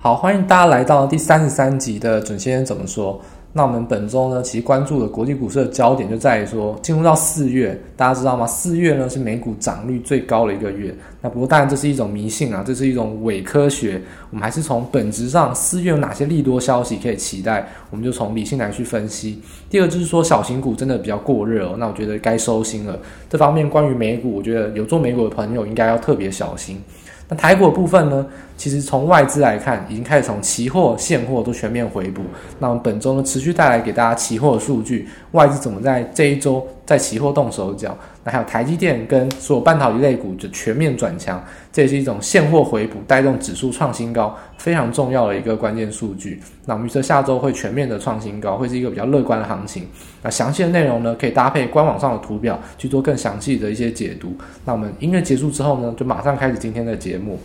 好，欢迎大家来到第三十三集的准先生怎么说。那我们本周呢，其实关注的国际股市的焦点就在于说，进入到四月，大家知道吗？四月呢是美股涨率最高的一个月。那不过当然这是一种迷信啊，这是一种伪科学。我们还是从本质上，四月有哪些利多消息可以期待？我们就从理性来去分析。第二就是说，小型股真的比较过热哦，那我觉得该收心了。这方面关于美股，我觉得有做美股的朋友应该要特别小心。那台股部分呢，其实从外资来看，已经开始从期货、现货都全面回补。那我们本周呢，持续带来给大家期货数据，外资怎么在这一周在期货动手脚？还有台积电跟所有半导体类股就全面转强，这也是一种现货回补带动指数创新高非常重要的一个关键数据。那我们预测下周会全面的创新高，会是一个比较乐观的行情。那详细的内容呢，可以搭配官网上的图表去做更详细的一些解读。那我们音乐结束之后呢，就马上开始今天的节目。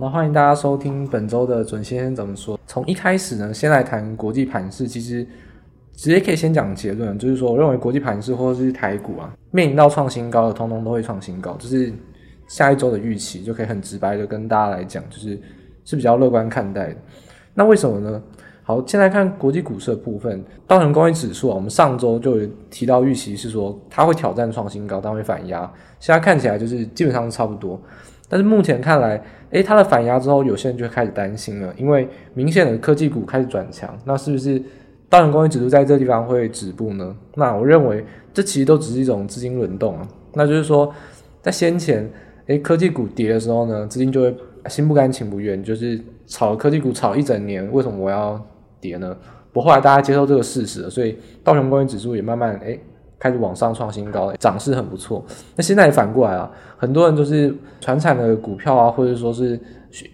那欢迎大家收听本周的准先生怎么说。从一开始呢，先来谈国际盘势。其实直接可以先讲结论，就是说，我认为国际盘势或者是台股啊，面临到创新高的，通通都会创新高。就是下一周的预期，就可以很直白的跟大家来讲，就是是比较乐观看待的。那为什么呢？好，先来看国际股市的部分，道琼工业指数啊，我们上周就有提到预期是说它会挑战创新高，但会反压。现在看起来就是基本上是差不多。但是目前看来，诶，它的反压之后，有些人就开始担心了，因为明显的科技股开始转强，那是不是道琼工业指数在这个地方会止步呢？那我认为这其实都只是一种资金轮动啊，那就是说在先前，诶，科技股跌的时候呢，资金就会心不甘情不愿，就是炒科技股炒一整年，为什么我要跌呢？不，后来大家接受这个事实了，所以道琼工业指数也慢慢诶。开始往上创新高，涨势很不错。那现在也反过来啊，很多人就是传产的股票啊，或者说是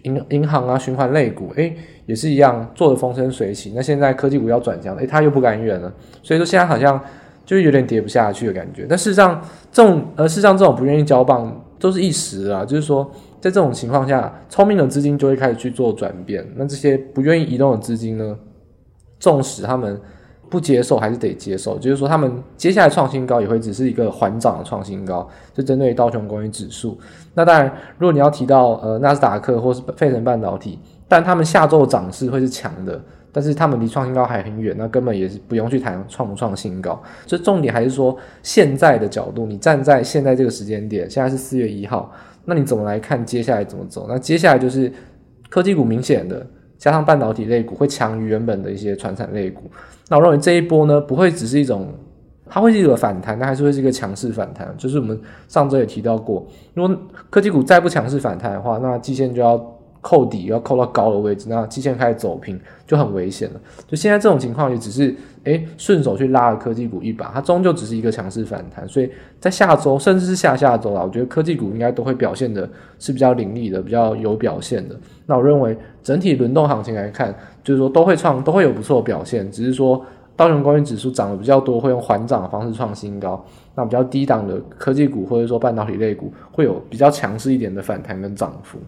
银银行啊、循环类股，诶，也是一样做的风生水起。那现在科技股要转强，诶，他又不敢远了。所以说现在好像就是有点跌不下去的感觉。但事实上，这种呃，事实上这种不愿意交棒都是一时啊，就是说在这种情况下，聪明的资金就会开始去做转变。那这些不愿意移动的资金呢，纵使他们。不接受还是得接受，就是说他们接下来创新高也会只是一个缓涨的创新高，就针对道琼工业指数。那当然，如果你要提到呃纳斯达克或是费城半导体，但他们下周涨势会是强的，但是他们离创新高还很远，那根本也是不用去谈创不创新高。所以重点还是说现在的角度，你站在现在这个时间点，现在是四月一号，那你怎么来看接下来怎么走？那接下来就是科技股明显的。加上半导体类股会强于原本的一些传产类股，那我认为这一波呢，不会只是一种，它会是一个反弹，但还是会是一个强势反弹。就是我们上周也提到过，如果科技股再不强势反弹的话，那季线就要。扣底要扣到高的位置，那季线开始走平就很危险了。就现在这种情况，也只是诶顺手去拉了科技股一把，它终究只是一个强势反弹。所以在下周甚至是下下周啦，我觉得科技股应该都会表现的是比较凌厉的，比较有表现的。那我认为整体轮动行情来看，就是说都会创都会有不错的表现，只是说道琼工业指数涨得比较多，会用缓涨的方式创新高。那比较低档的科技股或者说半导体类股会有比较强势一点的反弹跟涨幅。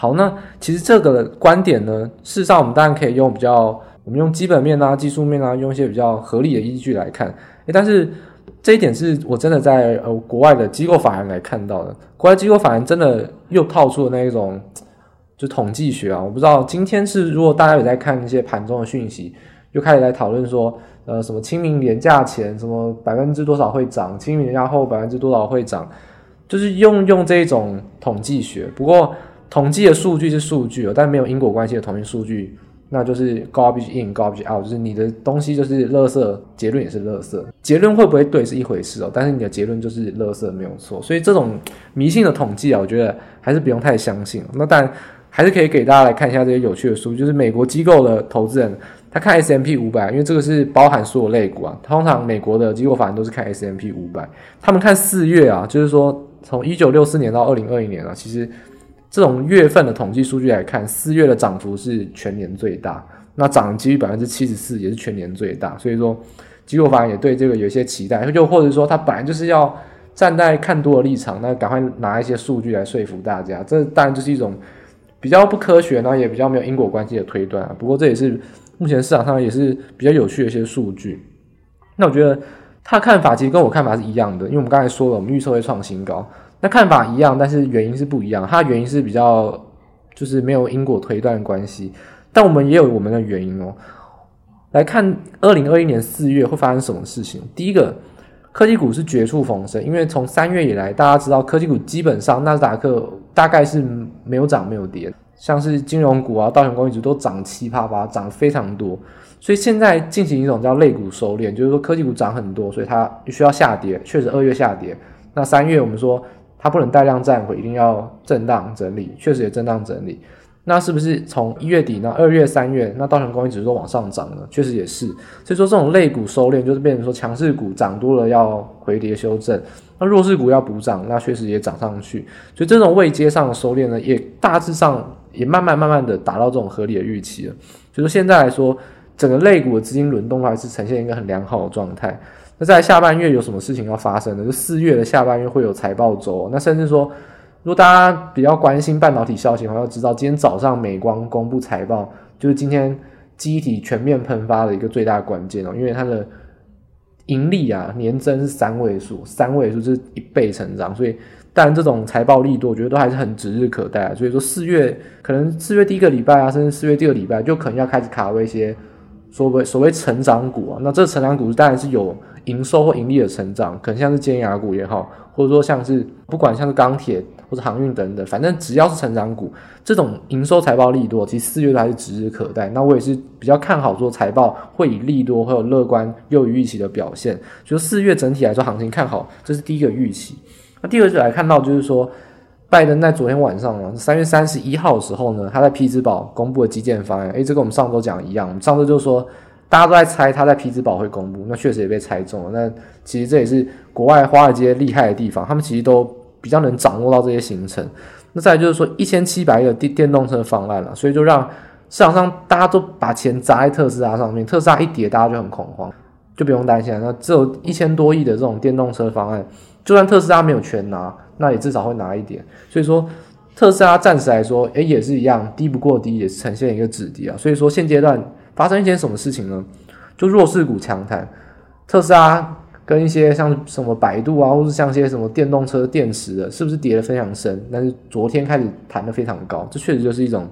好，那其实这个观点呢，事实上我们当然可以用比较，我们用基本面啊、技术面啊，用一些比较合理的依据来看。诶，但是这一点是我真的在呃国外的机构法人来看到的，国外机构法人真的又套出了那一种就统计学啊，我不知道今天是如果大家有在看一些盘中的讯息，又开始来讨论说，呃，什么清明连假前什么百分之多少会涨，清明连假后百分之多少会涨，就是用用这种统计学，不过。统计的数据是数据哦，但没有因果关系的统计数据，那就是 garbage in garbage out，就是你的东西就是垃圾，结论也是垃圾。结论会不会对是一回事哦，但是你的结论就是垃圾没有错。所以这种迷信的统计啊，我觉得还是不用太相信。那当然还是可以给大家来看一下这些有趣的数据，就是美国机构的投资人他看 S&P 500，因为这个是包含所有类股啊。通常美国的机构法人都是看 S&P 500，他们看四月啊，就是说从一九六四年到二零二一年啊，其实。这种月份的统计数据来看，四月的涨幅是全年最大，那涨的几率百分之七十四，也是全年最大。所以说，机构法人也对这个有一些期待，就或者说他本来就是要站在看多的立场，那赶快拿一些数据来说服大家。这当然就是一种比较不科学，然后也比较没有因果关系的推断啊。不过这也是目前市场上也是比较有趣的一些数据。那我觉得他看法其实跟我看法是一样的，因为我们刚才说了，我们预测会创新高。那看法一样，但是原因是不一样。他的原因是比较就是没有因果推断关系，但我们也有我们的原因哦。来看二零二一年四月会发生什么事情？第一个。科技股是绝处逢生，因为从三月以来，大家知道科技股基本上纳斯达克大概是没有涨没有跌，像是金融股啊、道琼工业指都涨七八八，涨非常多。所以现在进行一种叫类股收敛，就是说科技股涨很多，所以它需要下跌。确实二月下跌，那三月我们说它不能带量站回，一定要震荡整理，确实也震荡整理。那是不是从一月底呢？二月、三月，那道琼工业指数都往上涨了，确实也是。所以说这种类股收敛，就是变成说强势股涨多了要回跌修正，那弱势股要补涨，那确实也涨上去。所以这种未接上收敛呢，也大致上也慢慢慢慢的达到这种合理的预期了。所以说现在来说，整个类股的资金轮动还是呈现一个很良好的状态。那在下半月有什么事情要发生呢？就四月的下半月会有财报周，那甚至说。如果大家比较关心半导体消息的话，要知道今天早上美光公布财报，就是今天记忆体全面喷发的一个最大关键哦，因为它的盈利啊年增是三位数，三位数是一倍成长，所以当然这种财报力度，我觉得都还是很指日可待啊。所以说四月可能四月第一个礼拜啊，甚至四月第二个礼拜就可能要开始卡位一些所谓所谓成长股啊，那这成长股当然是有营收或盈利的成长，可能像是尖牙股也好，或者说像是不管像是钢铁。或者航运等等，反正只要是成长股，这种营收财报利多，其实四月都还是指日可待。那我也是比较看好说财报会以利多，会有乐观优于预期的表现。就四月整体来说行情看好，这是第一个预期。那第二就来看到就是说，拜登在昨天晚上啊，三月三十一号的时候呢，他在匹兹堡公布了基建方案。诶，这跟我们上周讲的一样，我们上周就说大家都在猜他在匹兹堡会公布，那确实也被猜中了。那其实这也是国外华尔街厉害的地方，他们其实都。比较能掌握到这些行程，那再就是说一千七百亿的电电动车方案了，所以就让市场上大家都把钱砸在特斯拉上面，特斯拉一跌，大家就很恐慌，就不用担心了。那只有一千多亿的这种电动车方案，就算特斯拉没有全拿，那也至少会拿一点。所以说特斯拉暂时来说，诶也是一样，低不过低，也是呈现一个止跌啊。所以说现阶段发生一件什么事情呢？就弱势股强弹，特斯拉。跟一些像什么百度啊，或是像些什么电动车电池的，是不是跌得非常深？但是昨天开始弹得非常高，这确实就是一种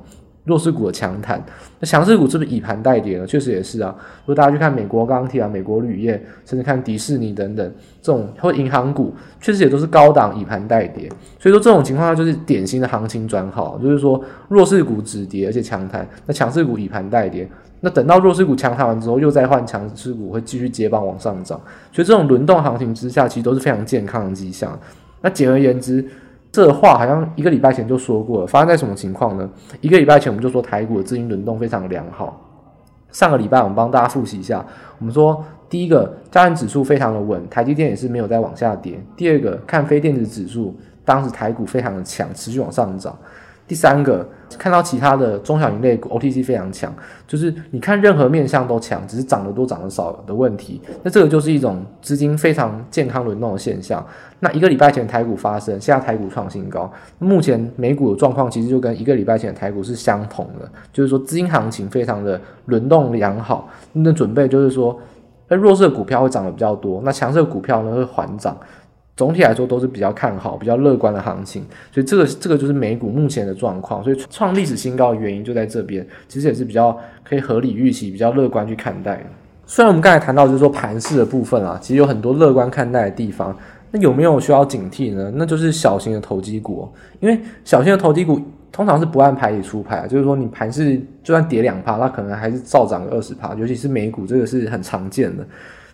弱势股的强弹。那强势股是不是以盘带跌呢？确实也是啊。如果大家去看美国钢铁啊、美国铝业，甚至看迪士尼等等这种或银行股，确实也都是高档以盘带跌。所以说这种情况下就是典型的行情转好，就是说弱势股止跌而且强弹，那强势股以盘带跌。那等到弱势股强弹完之后，又再换强势股会继续接棒往上涨，所以这种轮动行情之下，其实都是非常健康的迹象。那简而言之，这话好像一个礼拜前就说过了，发生在什么情况呢？一个礼拜前我们就说台股的资金轮动非常良好。上个礼拜我们帮大家复习一下，我们说第一个，加权指数非常的稳，台积电也是没有再往下跌。第二个，看非电子指数，当时台股非常的强，持续往上涨。第三个，看到其他的中小型类股 OTC 非常强，就是你看任何面向都强，只是涨得多涨得少的问题。那这个就是一种资金非常健康轮动的现象。那一个礼拜前台股发生，现在台股创新高，目前美股的状况其实就跟一个礼拜前台股是相同的，就是说资金行情非常的轮动良好。那准备就是说，那弱势股票会涨得比较多，那强势股票呢会缓涨。总体来说都是比较看好、比较乐观的行情，所以这个这个就是美股目前的状况。所以创历史新高的原因就在这边，其实也是比较可以合理预期、比较乐观去看待的。虽然我们刚才谈到就是说盘势的部分啊，其实有很多乐观看待的地方，那有没有需要警惕呢？那就是小型的投机股，因为小型的投机股通常是不按牌理出牌，就是说你盘势就算跌两趴，它可能还是照涨个二十趴，尤其是美股这个是很常见的。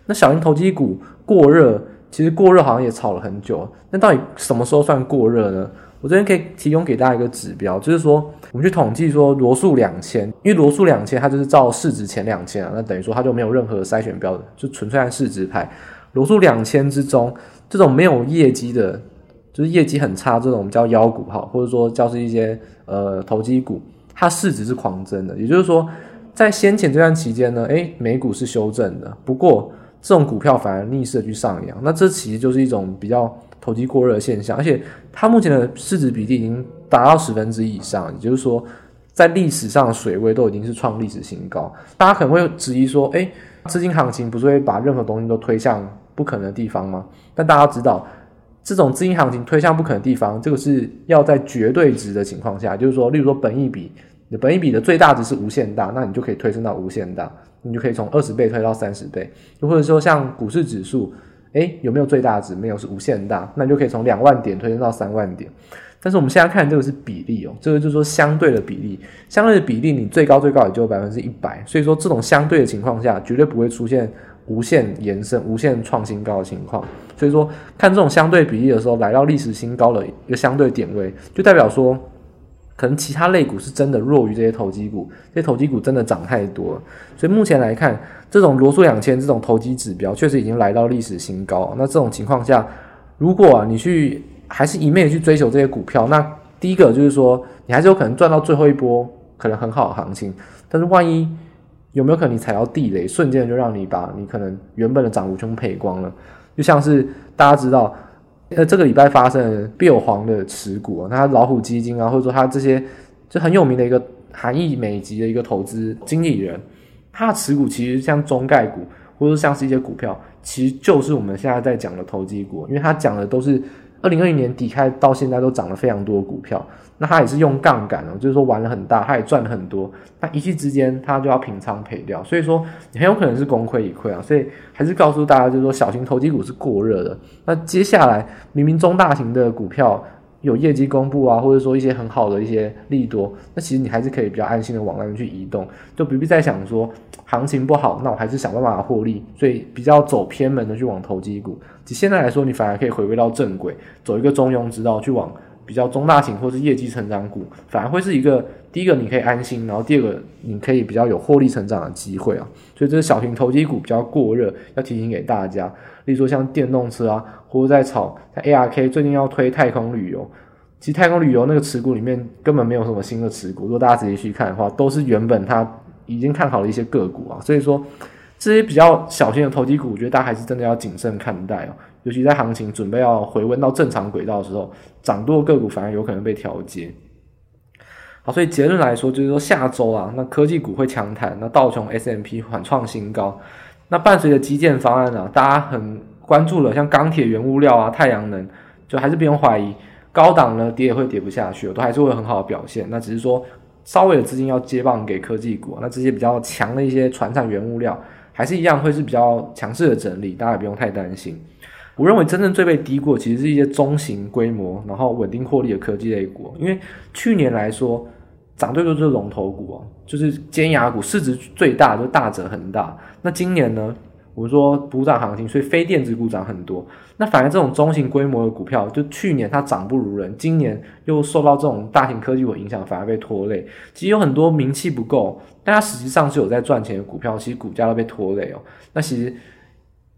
那小型投机股过热。其实过热好像也炒了很久，那到底什么时候算过热呢？我这边可以提供给大家一个指标，就是说我们去统计说罗素两千，因为罗素两千它就是照市值前两千啊，那等于说它就没有任何筛选标准，就纯粹按市值排。罗素两千之中，这种没有业绩的，就是业绩很差这种我们叫妖股哈，或者说叫是一些呃投机股，它市值是狂增的。也就是说，在先前这段期间呢，诶，美股是修正的，不过。这种股票反而逆势去上扬，那这其实就是一种比较投机过热的现象，而且它目前的市值比例已经达到十分之一以上，也就是说，在历史上的水位都已经是创历史新高。大家可能会质疑说，哎，资金行情不是会把任何东西都推向不可能的地方吗？但大家知道，这种资金行情推向不可能的地方，这个是要在绝对值的情况下，就是说，例如说本益比，你的本益比的最大值是无限大，那你就可以推升到无限大，你就可以从二十倍推到三十倍，又或者说像股市指数。诶，有没有最大值？没有，是无限大。那你就可以从两万点推升到三万点。但是我们现在看这个是比例哦，这个就是说相对的比例，相对的比例，你最高最高也就百分之一百。所以说这种相对的情况下，绝对不会出现无限延伸、无限创新高的情况。所以说看这种相对比例的时候，来到历史新高的一个相对点位，就代表说。可能其他类股是真的弱于这些投机股，这些投机股真的涨太多了，所以目前来看，这种罗素两千这种投机指标确实已经来到历史新高。那这种情况下，如果啊你去还是一昧的去追求这些股票，那第一个就是说你还是有可能赚到最后一波可能很好的行情，但是万一有没有可能你踩到地雷，瞬间就让你把你可能原本的涨幅全部赔光了？就像是大家知道。呃，这个礼拜发生标黄的持股啊，那老虎基金啊，或者说他这些就很有名的一个韩裔美籍的一个投资经理人，他的持股其实像中概股，或者像是一些股票，其实就是我们现在在讲的投机股，因为他讲的都是。二零二零年底开到现在都涨了非常多的股票，那他也是用杠杆哦，就是说玩了很大，他也赚了很多，那一夕之间他就要平仓赔掉，所以说你很有可能是功亏一篑啊，所以还是告诉大家，就是说小型投机股是过热的。那接下来明明中大型的股票有业绩公布啊，或者说一些很好的一些利多，那其实你还是可以比较安心的往那边去移动，就不必再想说行情不好，那我还是想办法获利，所以比较走偏门的去往投机股。其实现在来说，你反而可以回归到正轨，走一个中庸之道，去往比较中大型或是业绩成长股，反而会是一个第一个你可以安心，然后第二个你可以比较有获利成长的机会啊。所以这是小型投机股比较过热，要提醒给大家。例如说像电动车啊，或者在炒 ARK 最近要推太空旅游，其实太空旅游那个持股里面根本没有什么新的持股，如果大家仔细去看的话，都是原本它已经看好的一些个股啊。所以说。这些比较小型的投机股，我觉得大家还是真的要谨慎看待哦。尤其在行情准备要回温到正常轨道的时候，涨多个股反而有可能被调节。好，所以结论来说，就是说下周啊，那科技股会强弹，那道琼 s m p 缓创新高。那伴随着基建方案啊，大家很关注了，像钢铁、原物料啊、太阳能，就还是不用怀疑，高档呢跌也会跌不下去，都还是会很好的表现。那只是说稍微的资金要接棒给科技股，那这些比较强的一些船产原物料。还是一样会是比较强势的整理，大家也不用太担心。我认为真正最被低估，其实是一些中型规模，然后稳定获利的科技类股。因为去年来说，涨最多就是龙头股啊，就是尖牙股，市值最大就大者恒大。那今年呢？我说补涨行情，所以非电子股涨很多。那反而这种中型规模的股票，就去年它涨不如人，今年又受到这种大型科技股影响，反而被拖累。其实有很多名气不够，但它实际上是有在赚钱的股票，其实股价都被拖累哦。那其实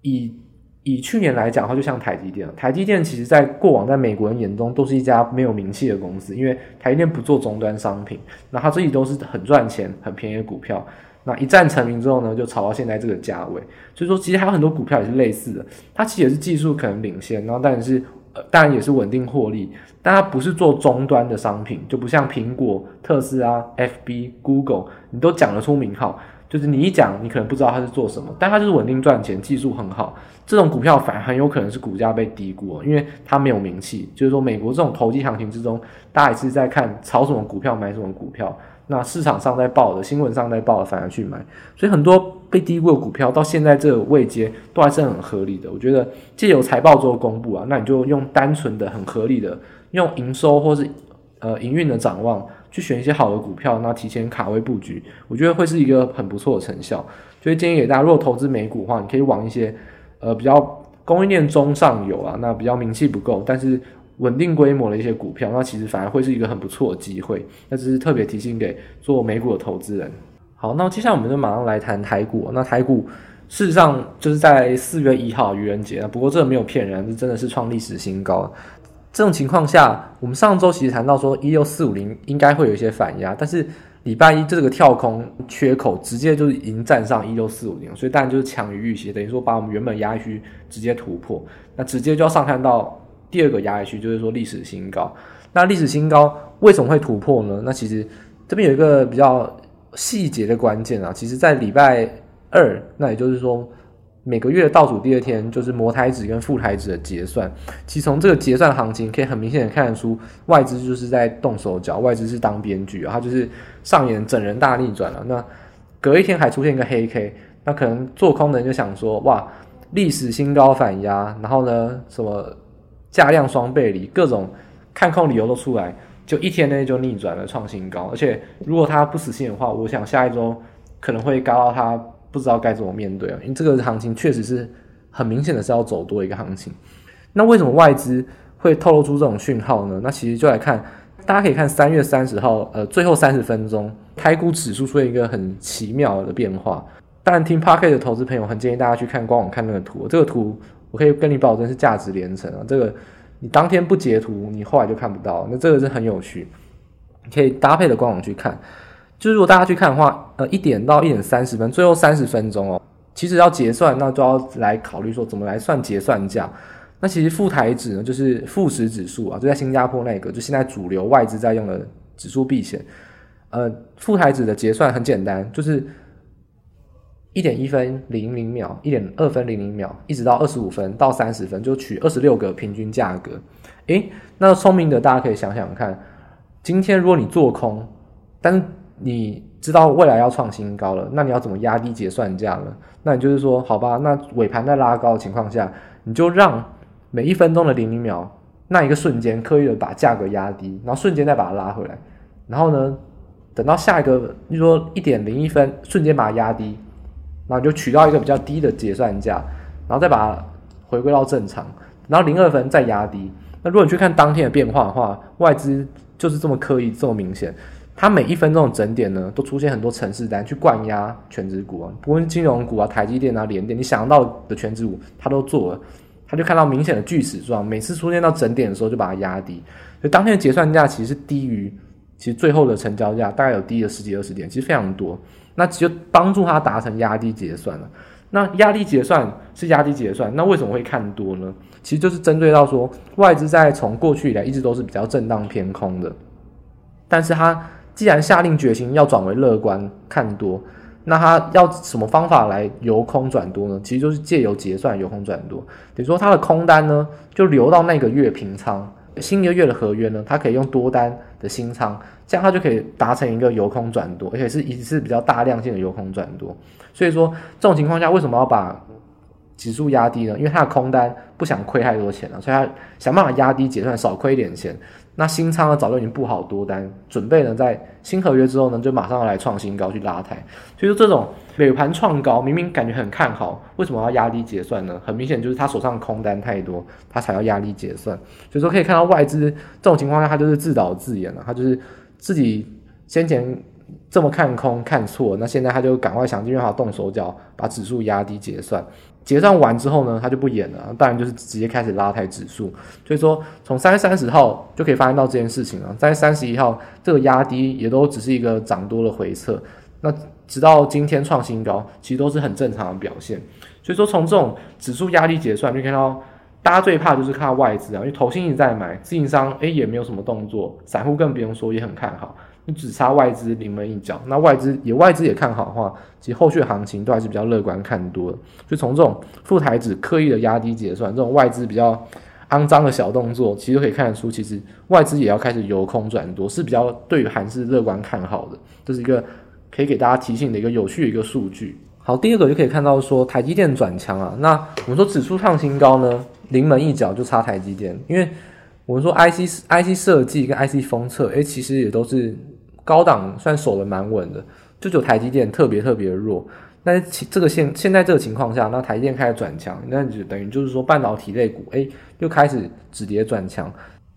以以去年来讲的话，就像台积电，台积电其实在过往在美国人眼中都是一家没有名气的公司，因为台积电不做终端商品，那它自己都是很赚钱、很便宜的股票。那一战成名之后呢，就炒到现在这个价位。所以说，其实还有很多股票也是类似的，它其实也是技术可能领先，然后但是呃，当然也是稳定获利，但它不是做终端的商品，就不像苹果、特斯拉、FB、Google，你都讲得出名号，就是你一讲，你可能不知道它是做什么，但它就是稳定赚钱，技术很好，这种股票反而很有可能是股价被低估，因为它没有名气。就是说，美国这种投机行情之中，大家也是在看炒什么股票，买什么股票。那市场上在报的，新闻上在报的，反而去买，所以很多被低估的股票到现在这个位阶都还是很合理的。我觉得借由财报做公布啊，那你就用单纯的很合理的用营收或是呃营运的展望去选一些好的股票，那提前卡位布局，我觉得会是一个很不错的成效。所以建议给大家，如果投资美股的话，你可以往一些呃比较供应链中上游啊，那比较名气不够，但是。稳定规模的一些股票，那其实反而会是一个很不错的机会。那只是特别提醒给做美股的投资人。好，那接下来我们就马上来谈台股。那台股事实上就是在四月一号愚人节，不过这个没有骗人，这真的是创历史新高。这种情况下，我们上周其实谈到说一六四五零应该会有一些反压，但是礼拜一这个跳空缺口直接就是已经站上一六四五零，所以当然就是强于预期，等于说把我们原本压区直接突破，那直接就要上看到。第二个压力区就是说历史新高，那历史新高为什么会突破呢？那其实这边有一个比较细节的关键啊，其实在礼拜二，那也就是说每个月的倒数第二天，就是摩台指跟富台指的结算。其实从这个结算行情可以很明显的看得出，外资就是在动手脚，外资是当编剧啊，它就是上演整人大逆转了。那隔一天还出现一个黑 K，那可能做空的人就想说，哇，历史新高反压，然后呢，什么价量双背离，各种看空理由都出来。就一天内就逆转了创新高，而且如果他不死心的话，我想下一周可能会高到他不知道该怎么面对啊，因为这个行情确实是很明显的是要走多一个行情。那为什么外资会透露出这种讯号呢？那其实就来看，大家可以看三月三十号，呃，最后三十分钟，开估指数出现一个很奇妙的变化。当然，听 Podcast 的投资朋友很建议大家去看官网看那个图，这个图我可以跟你保证是价值连城啊，这个。你当天不截图，你后来就看不到。那这个是很有趣，你可以搭配的官网去看。就是如果大家去看的话，呃，一点到一点三十分，最后三十分钟哦，其实要结算，那就要来考虑说怎么来算结算价。那其实富台指呢，就是富时指数啊，就在新加坡那个，就现在主流外资在用的指数避险。呃，富台指的结算很简单，就是。一点一分零零秒，一点二分零零秒，一直到二十五分到三十分，就取二十六个平均价格。诶，那聪明的大家可以想想看，今天如果你做空，但是你知道未来要创新高了，那你要怎么压低结算价呢？那你就是说，好吧，那尾盘在拉高的情况下，你就让每一分钟的零零秒那一个瞬间刻意的把价格压低，然后瞬间再把它拉回来，然后呢，等到下一个，你说一点零一分，瞬间把它压低。然后就取到一个比较低的结算价，然后再把它回归到正常，然后零二分再压低。那如果你去看当天的变化的话，外资就是这么刻意，这么明显，它每一分钟的整点呢，都出现很多程式单去灌压全指股啊，不论金融股啊、台积电啊、联电，你想到的全指股，它都做了，它就看到明显的锯齿状，每次出现到整点的时候就把它压低，所以当天的结算价其实是低于其实最后的成交价，大概有低了十几二十点，其实非常多。那就帮助他达成压低结算了。那压低结算是压低结算，那为什么会看多呢？其实就是针对到说，外资在从过去以来一直都是比较震荡偏空的，但是他既然下定决心要转为乐观看多，那他要什么方法来由空转多呢？其实就是借由结算由空转多，等于说他的空单呢就留到那个月平仓。新一个月的合约呢，他可以用多单的新仓，这样它就可以达成一个由空转多，而且是一次比较大量性的由空转多。所以说这种情况下，为什么要把指数压低呢？因为它的空单不想亏太多钱了，所以他想办法压低结算，少亏一点钱。那新仓呢，早就已经布好多单，准备呢在新合约之后呢，就马上要来创新高去拉抬。所以说这种尾盘创高，明明感觉很看好，为什么要压低结算呢？很明显就是他手上空单太多，他才要压低结算。所以说可以看到外资这种情况下，他就是自导自演了，他就是自己先前这么看空看错，那现在他就赶快想尽办法动手脚，把指数压低结算。结算完之后呢，他就不演了，当然就是直接开始拉抬指数。所以说，从三月三十号就可以发现到这件事情了。三月三十一号这个压低也都只是一个涨多的回撤，那直到今天创新高，其实都是很正常的表现。所以说，从这种指数压低结算，就看到大家最怕就是看到外资啊，因为投信一直在买，自营商诶也没有什么动作，散户更不用说，也很看好。你只差外资临门一脚，那外资也外资也看好的话，其实后续行情都还是比较乐观看多。就从这种富台指刻意的压低结算，这种外资比较肮脏的小动作，其实可以看得出，其实外资也要开始由空转多，是比较对于韩是乐观看好的。这是一个可以给大家提醒的一个有趣的一个数据。好，第二个就可以看到说台积电转强啊，那我们说指数创新高呢，临门一脚就差台积电，因为我们说 IC IC 设计跟 IC 封测，诶，其实也都是。高档算守得蛮稳的，就只有台积电特别特别弱。但是这个现现在这个情况下，那台积电开始转强，那就等于就是说半导体类股哎又开始止跌转强。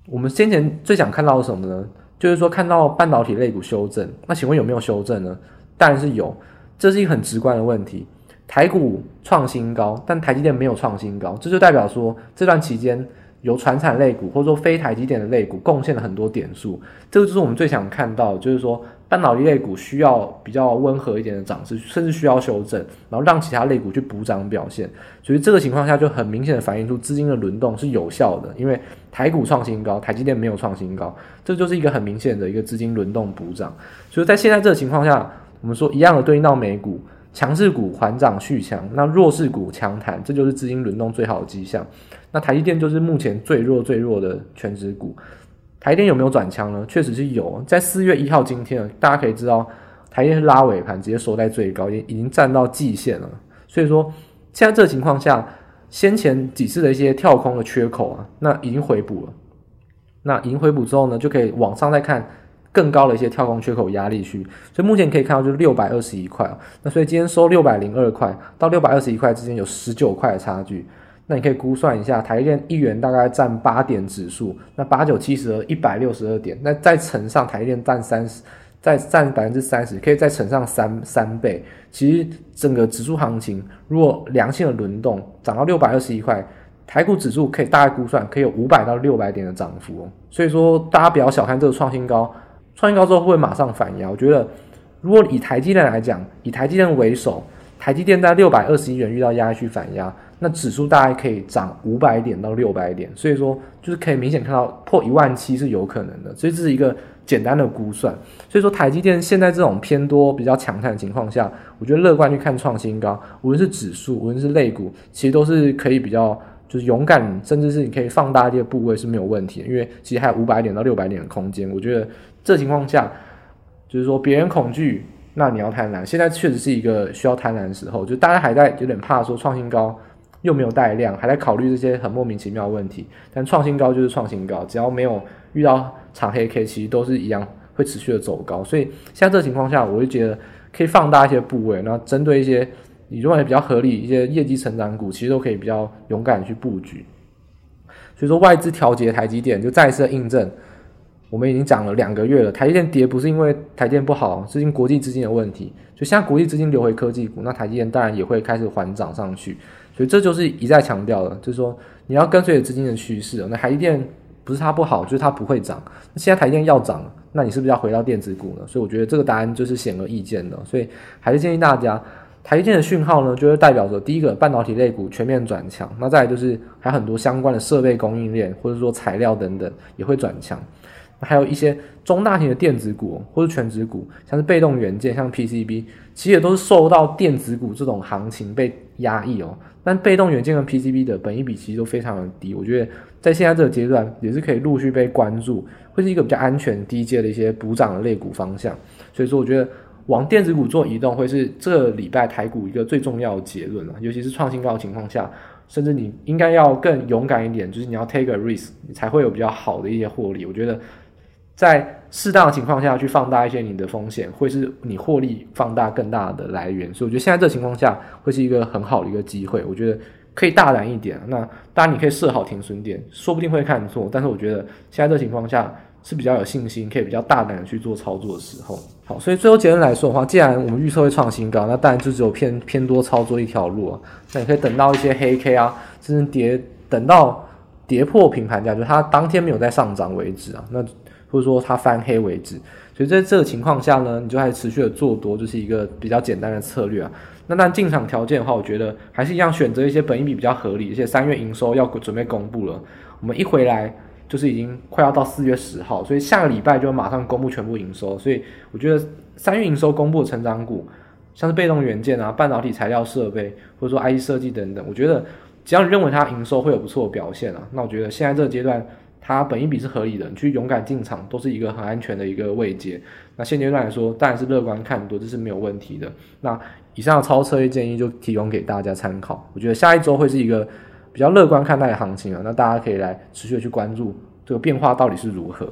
我们先前最想看到什么呢？就是说看到半导体类股修正。那请问有没有修正呢？当然是有，这是一个很直观的问题。台股创新高，但台积电没有创新高，这就代表说这段期间由传产类股或者说非台积电的类股贡献了很多点数，这个就是我们最想看到，就是说半导体类股需要比较温和一点的涨势，甚至需要修正，然后让其他类股去补涨表现。所以这个情况下就很明显的反映出资金的轮动是有效的，因为台股创新高，台积电没有创新高，这就是一个很明显的一个资金轮动补涨。所以在现在这个情况下，我们说一样的对应到美股。强势股缓涨续强，那弱势股强弹，这就是资金轮动最好的迹象。那台积电就是目前最弱最弱的全值股。台电有没有转强呢？确实是有，在四月一号今天，大家可以知道，台电是拉尾盘，直接收在最高，已已经站到季线了。所以说，现在这个情况下，先前几次的一些跳空的缺口啊，那已经回补了。那已经回补之后呢，就可以往上再看。更高的一些跳空缺口压力区，所以目前可以看到就是六百二十一块，那所以今天收六百零二块到六百二十一块之间有十九块的差距，那你可以估算一下，台电一元大概占八点指数，那八九七十二一百六十二点，那再乘上台电占三十，再占百分之三十，可以再乘上三三倍。其实整个指数行情如果良性的轮动涨到六百二十一块，台股指数可以大概估算可以有五百到六百点的涨幅，所以说大家不要小看这个创新高。创新高之后会不会马上反压？我觉得，如果以台积电来讲，以台积电为首，台积电在六百二十一元遇到压力区反压，那指数大概可以涨五百点到六百点，所以说就是可以明显看到破一万七是有可能的。所以这是一个简单的估算。所以说台积电现在这种偏多比较强悍的情况下，我觉得乐观去看创新高，无论是指数，无论是类股，其实都是可以比较就是勇敢，甚至是你可以放大一些部位是没有问题的，因为其实还有五百点到六百点的空间，我觉得。这情况下，就是说别人恐惧，那你要贪婪。现在确实是一个需要贪婪的时候，就大家还在有点怕说创新高又没有带量，还在考虑这些很莫名其妙的问题。但创新高就是创新高，只要没有遇到长黑 K，其实都是一样会持续的走高。所以像这情况下，我就觉得可以放大一些部位，然后针对一些你认为比较合理一些业绩成长股，其实都可以比较勇敢去布局。所以说外资调节台积电，就再一次印证。我们已经讲了两个月了，台积电跌不是因为台积电不好，是因为国际资金的问题。就现在国际资金流回科技股，那台积电当然也会开始缓涨上去。所以这就是一再强调的，就是说你要跟随着资金的趋势。那台积电不是它不好，就是它不会涨。那现在台积电要涨，那你是不是要回到电子股呢？所以我觉得这个答案就是显而易见的。所以还是建议大家，台积电的讯号呢，就是代表着第一个半导体类股全面转强。那再来就是还有很多相关的设备供应链或者说材料等等也会转强。还有一些中大型的电子股或者全值股，像是被动元件，像 PCB，其实也都是受到电子股这种行情被压抑哦。但被动元件跟 PCB 的本益比其实都非常的低，我觉得在现在这个阶段也是可以陆续被关注，会是一个比较安全低阶的一些补涨的类股方向。所以说，我觉得往电子股做移动会是这礼拜台股一个最重要的结论了，尤其是创新高的情况下。甚至你应该要更勇敢一点，就是你要 take a risk，你才会有比较好的一些获利。我觉得。在适当的情况下去放大一些你的风险，会是你获利放大更大的来源。所以我觉得现在这情况下会是一个很好的一个机会。我觉得可以大胆一点。那当然你可以设好停损点，说不定会看错。但是我觉得现在这情况下是比较有信心，可以比较大胆的去做操作的时候。好，所以最后结论来说的话，既然我们预测会创新高，那当然就只有偏偏多操作一条路啊。那你可以等到一些黑 K 啊，甚至跌，等到跌破平盘价，就它当天没有再上涨为止啊。那或者说它翻黑为止，所以在这个情况下呢，你就还持续的做多，就是一个比较简单的策略啊。那但进场条件的话，我觉得还是一样选择一些本益比比较合理，而且三月营收要准备公布了。我们一回来就是已经快要到四月十号，所以下个礼拜就马上公布全部营收。所以我觉得三月营收公布的成长股，像是被动元件啊、半导体材料设备，或者说 IC 设计等等，我觉得只要你认为它营收会有不错的表现啊，那我觉得现在这个阶段。它本一比是合理的，你去勇敢进场都是一个很安全的一个位阶。那现阶段来说，当然是乐观看多，这是没有问题的。那以上的超策略建议就提供给大家参考。我觉得下一周会是一个比较乐观看待行情啊，那大家可以来持续的去关注这个变化到底是如何。